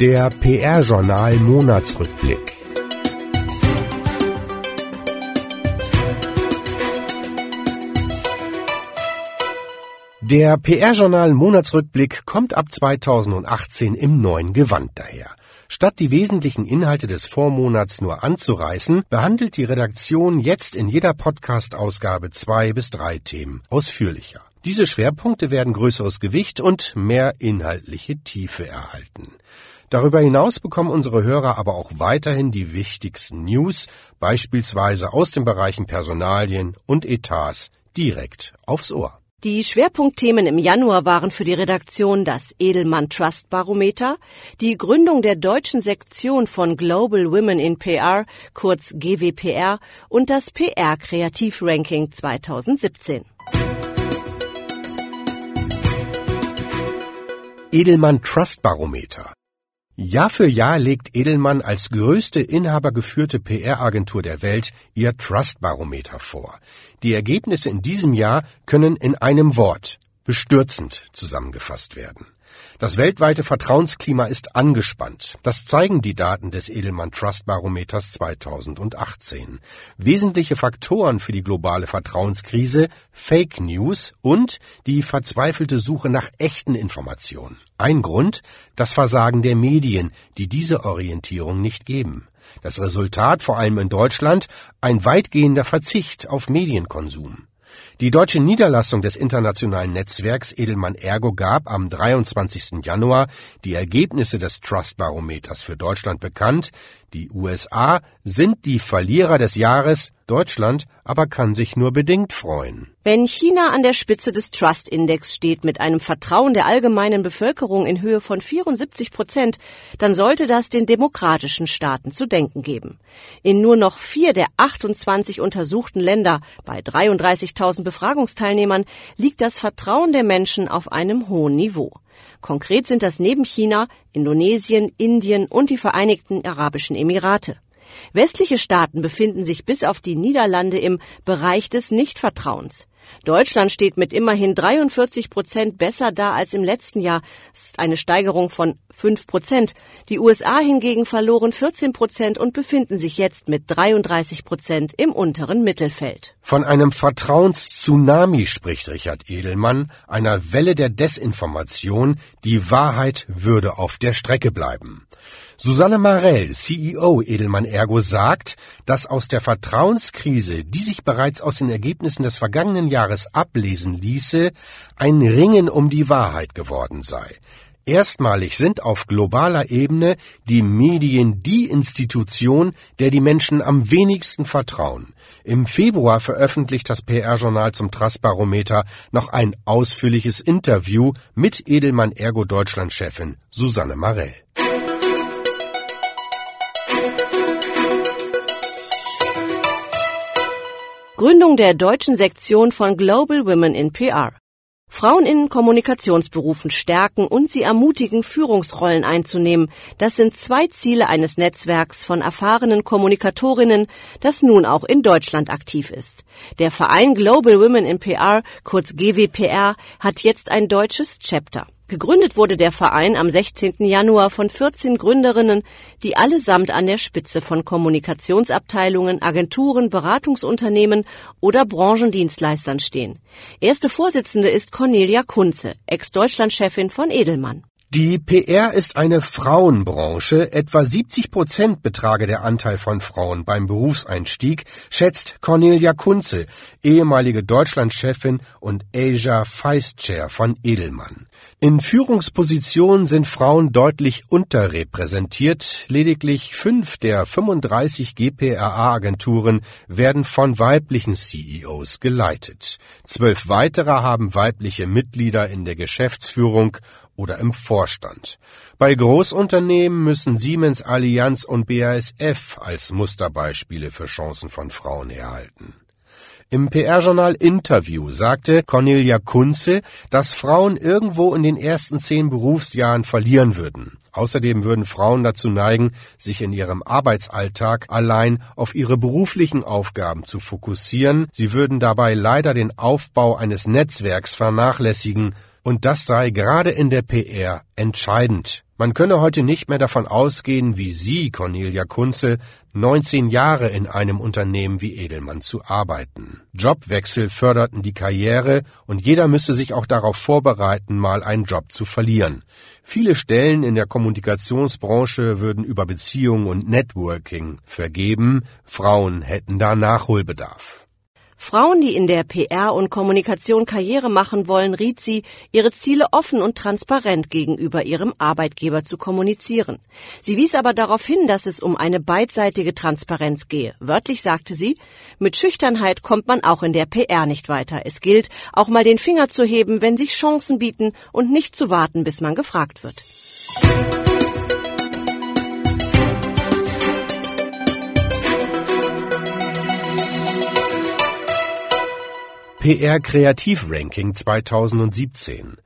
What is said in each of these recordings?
Der PR-Journal Monatsrückblick. Der PR-Journal Monatsrückblick kommt ab 2018 im neuen Gewand daher. Statt die wesentlichen Inhalte des Vormonats nur anzureißen, behandelt die Redaktion jetzt in jeder Podcast-Ausgabe zwei bis drei Themen ausführlicher. Diese Schwerpunkte werden größeres Gewicht und mehr inhaltliche Tiefe erhalten. Darüber hinaus bekommen unsere Hörer aber auch weiterhin die wichtigsten News, beispielsweise aus den Bereichen Personalien und Etats, direkt aufs Ohr. Die Schwerpunktthemen im Januar waren für die Redaktion das Edelmann Trust Barometer, die Gründung der deutschen Sektion von Global Women in PR, kurz GWPR, und das PR Kreativ Ranking 2017. Edelmann Trust Barometer Jahr für Jahr legt Edelmann als größte inhabergeführte PR-Agentur der Welt ihr Trust-Barometer vor. Die Ergebnisse in diesem Jahr können in einem Wort bestürzend zusammengefasst werden. Das weltweite Vertrauensklima ist angespannt. Das zeigen die Daten des Edelmann Trust Barometers 2018. Wesentliche Faktoren für die globale Vertrauenskrise Fake News und die verzweifelte Suche nach echten Informationen. Ein Grund das Versagen der Medien, die diese Orientierung nicht geben. Das Resultat vor allem in Deutschland ein weitgehender Verzicht auf Medienkonsum. Die deutsche Niederlassung des internationalen Netzwerks Edelmann Ergo gab am 23. Januar die Ergebnisse des Trust Barometers für Deutschland bekannt. Die USA sind die Verlierer des Jahres, Deutschland aber kann sich nur bedingt freuen. Wenn China an der Spitze des Trust Index steht mit einem Vertrauen der allgemeinen Bevölkerung in Höhe von 74 Prozent, dann sollte das den demokratischen Staaten zu denken geben. In nur noch vier der 28 untersuchten Länder bei 33.000 Befragungsteilnehmern liegt das Vertrauen der Menschen auf einem hohen Niveau. Konkret sind das neben China Indonesien, Indien und die Vereinigten Arabischen Emirate. Westliche Staaten befinden sich bis auf die Niederlande im Bereich des Nichtvertrauens. Deutschland steht mit immerhin 43 Prozent besser da als im letzten Jahr. Das ist eine Steigerung von 5 Prozent. Die USA hingegen verloren 14 Prozent und befinden sich jetzt mit 33 Prozent im unteren Mittelfeld. Von einem Vertrauenstsunami spricht Richard Edelmann, einer Welle der Desinformation. Die Wahrheit würde auf der Strecke bleiben. Susanne Marell, CEO Edelmann Ergo, sagt, dass aus der Vertrauenskrise, die sich bereits aus den Ergebnissen des vergangenen Jahres ablesen ließe, ein Ringen um die Wahrheit geworden sei. Erstmalig sind auf globaler Ebene die Medien die Institution, der die Menschen am wenigsten vertrauen. Im Februar veröffentlicht das PR-Journal zum Trustbarometer noch ein ausführliches Interview mit Edelmann Ergo Deutschland-Chefin Susanne Marell. Gründung der deutschen Sektion von Global Women in PR. Frauen in Kommunikationsberufen stärken und sie ermutigen, Führungsrollen einzunehmen. Das sind zwei Ziele eines Netzwerks von erfahrenen Kommunikatorinnen, das nun auch in Deutschland aktiv ist. Der Verein Global Women in PR, kurz GWPR, hat jetzt ein deutsches Chapter. Gegründet wurde der Verein am 16. Januar von 14 Gründerinnen, die allesamt an der Spitze von Kommunikationsabteilungen, Agenturen, Beratungsunternehmen oder Branchendienstleistern stehen. Erste Vorsitzende ist Cornelia Kunze, Ex-Deutschlandchefin von Edelmann. Die PR ist eine Frauenbranche. Etwa 70 Prozent betrage der Anteil von Frauen beim Berufseinstieg, schätzt Cornelia Kunze, ehemalige Deutschlandchefin und Asia Vice Chair von Edelmann. In Führungspositionen sind Frauen deutlich unterrepräsentiert. Lediglich fünf der 35 GPRA-Agenturen werden von weiblichen CEOs geleitet. Zwölf weitere haben weibliche Mitglieder in der Geschäftsführung oder im Vorstand. Bei Großunternehmen müssen Siemens, Allianz und BASF als Musterbeispiele für Chancen von Frauen erhalten. Im PR-Journal Interview sagte Cornelia Kunze, dass Frauen irgendwo in den ersten zehn Berufsjahren verlieren würden. Außerdem würden Frauen dazu neigen, sich in ihrem Arbeitsalltag allein auf ihre beruflichen Aufgaben zu fokussieren. Sie würden dabei leider den Aufbau eines Netzwerks vernachlässigen, Und das sei gerade in der PR entscheidend. Man könne heute nicht mehr davon ausgehen, wie Sie, Cornelia Kunze, 19 Jahre in einem Unternehmen wie Edelmann zu arbeiten. Jobwechsel förderten die Karriere und jeder müsse sich auch darauf vorbereiten, mal einen Job zu verlieren. Viele Stellen in der Kommunikationsbranche würden über Beziehungen und Networking vergeben, Frauen hätten da Nachholbedarf. Frauen, die in der PR und Kommunikation Karriere machen wollen, riet sie, ihre Ziele offen und transparent gegenüber ihrem Arbeitgeber zu kommunizieren. Sie wies aber darauf hin, dass es um eine beidseitige Transparenz gehe. Wörtlich sagte sie, mit Schüchternheit kommt man auch in der PR nicht weiter. Es gilt, auch mal den Finger zu heben, wenn sich Chancen bieten und nicht zu warten, bis man gefragt wird. PR Kreativranking 2017.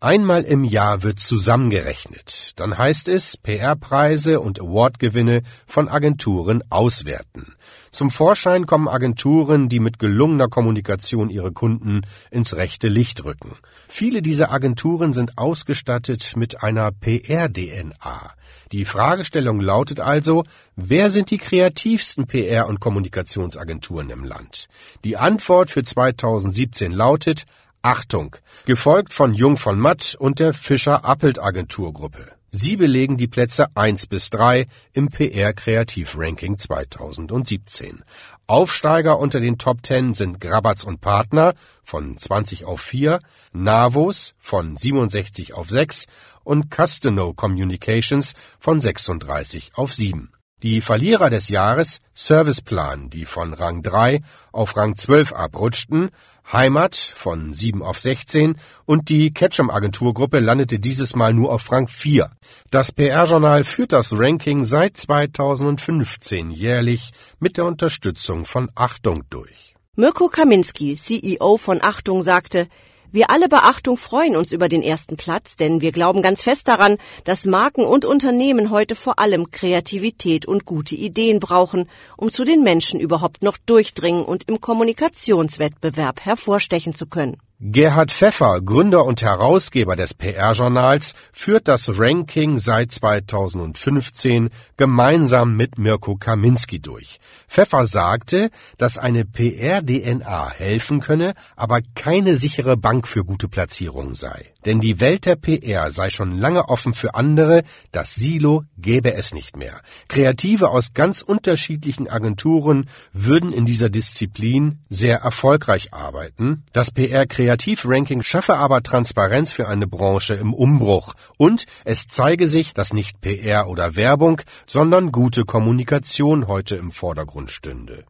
Einmal im Jahr wird zusammengerechnet. Dann heißt es PR-Preise und Awardgewinne von Agenturen auswerten. Zum Vorschein kommen Agenturen, die mit gelungener Kommunikation ihre Kunden ins rechte Licht rücken. Viele dieser Agenturen sind ausgestattet mit einer PR-DNA. Die Fragestellung lautet also, wer sind die kreativsten PR- und Kommunikationsagenturen im Land? Die Antwort für 2017 lautet Achtung, gefolgt von Jung von Matt und der Fischer-Appelt Agenturgruppe. Sie belegen die Plätze 1 bis 3 im PR Kreativ Ranking 2017. Aufsteiger unter den Top 10 sind Grabatz und Partner von 20 auf 4, Navos von 67 auf 6 und Custano Communications von 36 auf 7. Die Verlierer des Jahres Serviceplan, die von Rang 3 auf Rang 12 abrutschten, Heimat von 7 auf 16 und die Ketchum Agenturgruppe landete dieses Mal nur auf Rang 4. Das PR-Journal führt das Ranking seit 2015 jährlich mit der Unterstützung von Achtung durch. Mirko Kaminski, CEO von Achtung, sagte, wir alle Beachtung freuen uns über den ersten Platz, denn wir glauben ganz fest daran, dass Marken und Unternehmen heute vor allem Kreativität und gute Ideen brauchen, um zu den Menschen überhaupt noch durchdringen und im Kommunikationswettbewerb hervorstechen zu können. Gerhard Pfeffer, Gründer und Herausgeber des PR-Journals, führt das Ranking seit 2015 gemeinsam mit Mirko Kaminski durch. Pfeffer sagte, dass eine PR-DNA helfen könne, aber keine sichere Bank für gute Platzierungen sei. Denn die Welt der PR sei schon lange offen für andere, das Silo gäbe es nicht mehr. Kreative aus ganz unterschiedlichen Agenturen würden in dieser Disziplin sehr erfolgreich arbeiten. Das PR Kreativranking schaffe aber Transparenz für eine Branche im Umbruch und es zeige sich, dass nicht PR oder Werbung, sondern gute Kommunikation heute im Vordergrund stünde.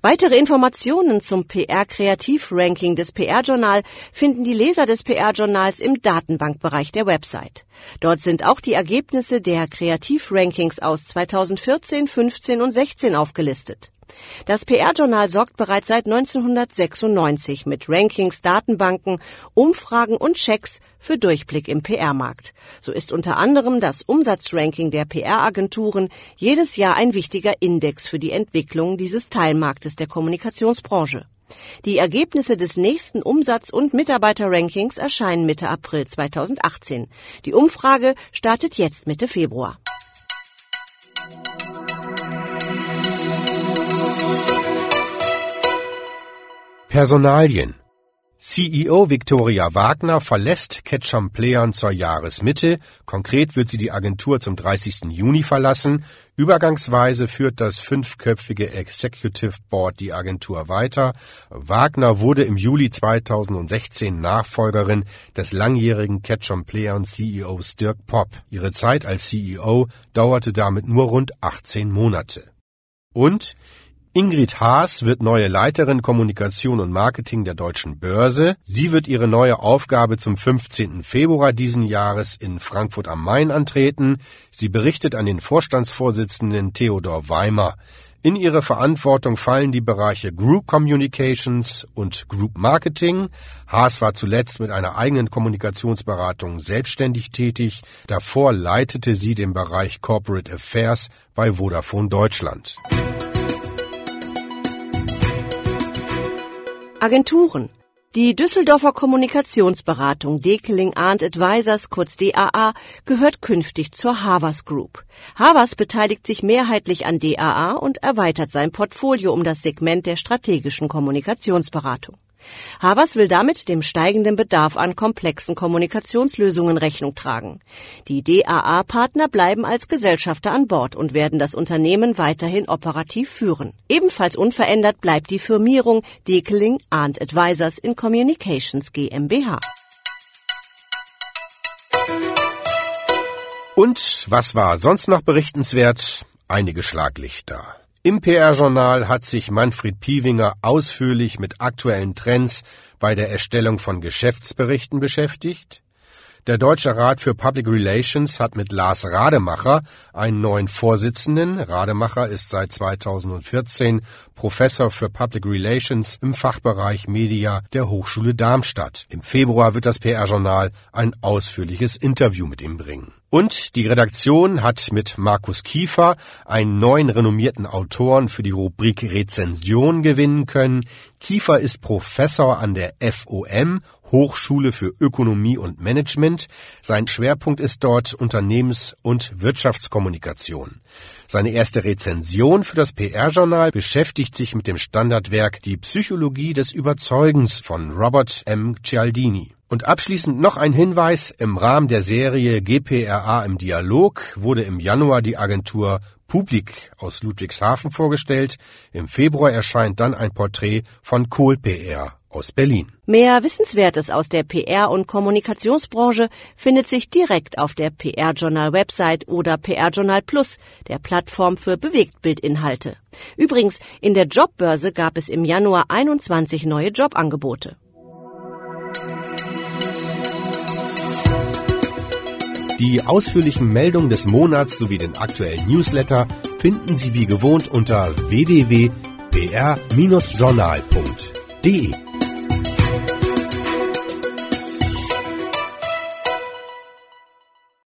Weitere Informationen zum PR-Kreativ-Ranking des PR-Journal finden die Leser des PR-Journals im Datenbankbereich der Website. Dort sind auch die Ergebnisse der Kreativ-Rankings aus 2014, 15 und 16 aufgelistet. Das PR-Journal sorgt bereits seit 1996 mit Rankings, Datenbanken, Umfragen und Checks für Durchblick im PR-Markt. So ist unter anderem das Umsatzranking der PR-Agenturen jedes Jahr ein wichtiger Index für die Entwicklung dieses Teilmarktes der Kommunikationsbranche. Die Ergebnisse des nächsten Umsatz- und Mitarbeiterrankings erscheinen Mitte April 2018. Die Umfrage startet jetzt Mitte Februar. Personalien CEO Viktoria Wagner verlässt Ketchum Playern zur Jahresmitte. Konkret wird sie die Agentur zum 30. Juni verlassen. Übergangsweise führt das fünfköpfige Executive Board die Agentur weiter. Wagner wurde im Juli 2016 Nachfolgerin des langjährigen Ketchum Playern CEOs Dirk Popp. Ihre Zeit als CEO dauerte damit nur rund 18 Monate. Und Ingrid Haas wird neue Leiterin Kommunikation und Marketing der Deutschen Börse. Sie wird ihre neue Aufgabe zum 15. Februar diesen Jahres in Frankfurt am Main antreten. Sie berichtet an den Vorstandsvorsitzenden Theodor Weimer. In ihre Verantwortung fallen die Bereiche Group Communications und Group Marketing. Haas war zuletzt mit einer eigenen Kommunikationsberatung selbstständig tätig. Davor leitete sie den Bereich Corporate Affairs bei Vodafone Deutschland. Agenturen Die Düsseldorfer Kommunikationsberatung Dekeling Arndt Advisors, kurz DAA, gehört künftig zur Havas Group. Havas beteiligt sich mehrheitlich an DAA und erweitert sein Portfolio um das Segment der strategischen Kommunikationsberatung. Havas will damit dem steigenden Bedarf an komplexen Kommunikationslösungen Rechnung tragen. Die DAA-Partner bleiben als Gesellschafter an Bord und werden das Unternehmen weiterhin operativ führen. Ebenfalls unverändert bleibt die Firmierung Dekeling Arndt Advisors in Communications GmbH. Und was war sonst noch berichtenswert? Einige Schlaglichter. Im PR-Journal hat sich Manfred Piewinger ausführlich mit aktuellen Trends bei der Erstellung von Geschäftsberichten beschäftigt. Der Deutsche Rat für Public Relations hat mit Lars Rademacher einen neuen Vorsitzenden. Rademacher ist seit 2014 Professor für Public Relations im Fachbereich Media der Hochschule Darmstadt. Im Februar wird das PR-Journal ein ausführliches Interview mit ihm bringen. Und die Redaktion hat mit Markus Kiefer einen neuen renommierten Autoren für die Rubrik Rezension gewinnen können. Kiefer ist Professor an der FOM, Hochschule für Ökonomie und Management. Sein Schwerpunkt ist dort Unternehmens- und Wirtschaftskommunikation. Seine erste Rezension für das PR-Journal beschäftigt sich mit dem Standardwerk Die Psychologie des Überzeugens von Robert M. Cialdini. Und abschließend noch ein Hinweis. Im Rahmen der Serie GPRA im Dialog wurde im Januar die Agentur Publik aus Ludwigshafen vorgestellt. Im Februar erscheint dann ein Porträt von Kohl PR aus Berlin. Mehr Wissenswertes aus der PR- und Kommunikationsbranche findet sich direkt auf der PR-Journal-Website oder PR-Journal Plus, der Plattform für Bewegtbildinhalte. Übrigens, in der Jobbörse gab es im Januar 21 neue Jobangebote. Die ausführlichen Meldungen des Monats sowie den aktuellen Newsletter finden Sie wie gewohnt unter www.pr-journal.de.